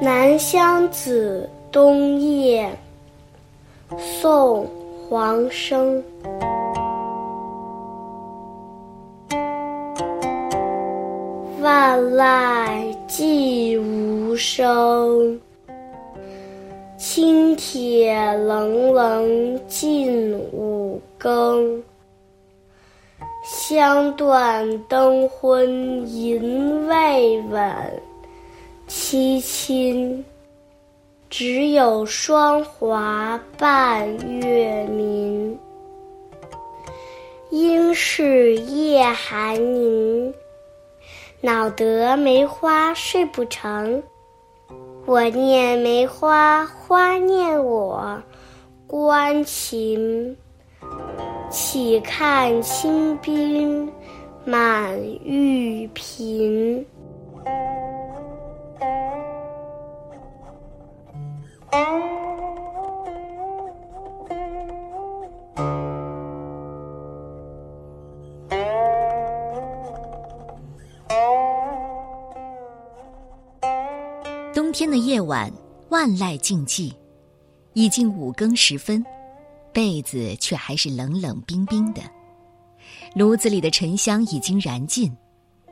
南乡子·冬夜，宋·黄生。万籁寂无声，青铁冷冷近五更。香断灯昏吟未稳，凄清。只有霜华半月明。应是夜寒凝。恼得梅花睡不成，我念梅花，花念我，关情。岂看清冰满玉冬。天的夜晚，万籁静寂，已经五更时分，被子却还是冷冷冰冰的。炉子里的沉香已经燃尽，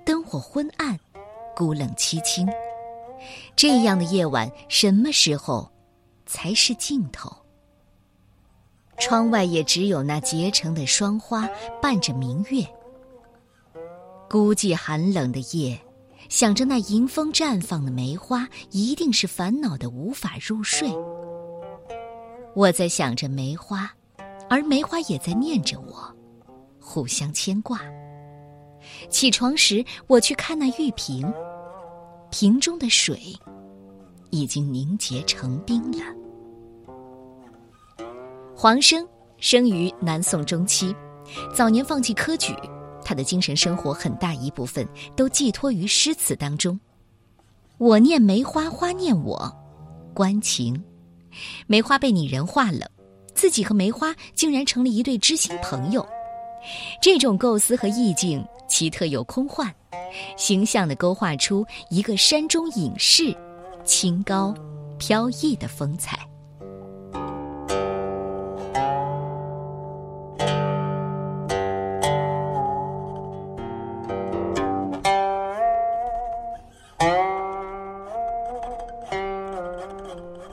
灯火昏暗，孤冷凄清。这样的夜晚，什么时候才是尽头？窗外也只有那结成的霜花伴着明月。孤寂寒冷的夜。想着那迎风绽放的梅花，一定是烦恼的无法入睡。我在想着梅花，而梅花也在念着我，互相牵挂。起床时，我去看那玉瓶，瓶中的水已经凝结成冰了。黄生生于南宋中期，早年放弃科举。他的精神生活很大一部分都寄托于诗词当中。我念梅花，花念我，关情。梅花被拟人化了，自己和梅花竟然成了一对知心朋友。这种构思和意境奇特又空幻，形象地勾画出一个山中隐士，清高飘逸的风采。《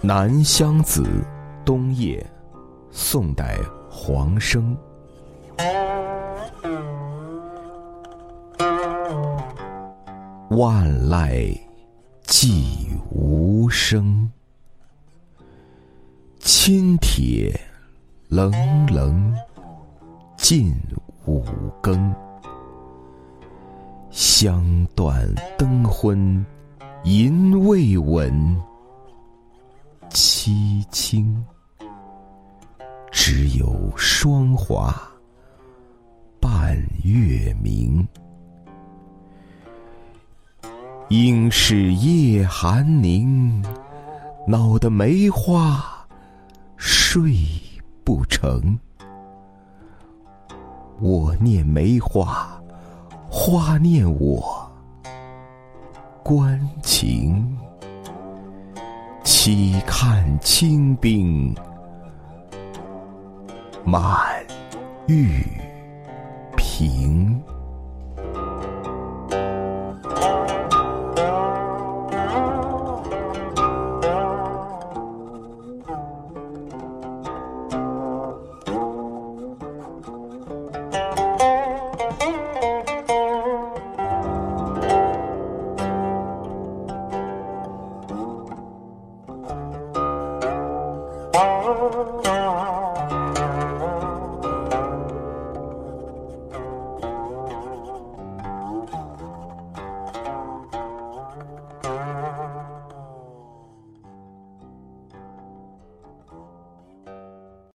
南乡子·冬夜》，宋代黄生。万籁寂无声，青铁冷冷近五更。香断灯昏吟未稳。凄清，只有霜华半月明。应是夜寒凝，恼得梅花睡不成。我念梅花，花念我，关情。岂看清兵满玉平。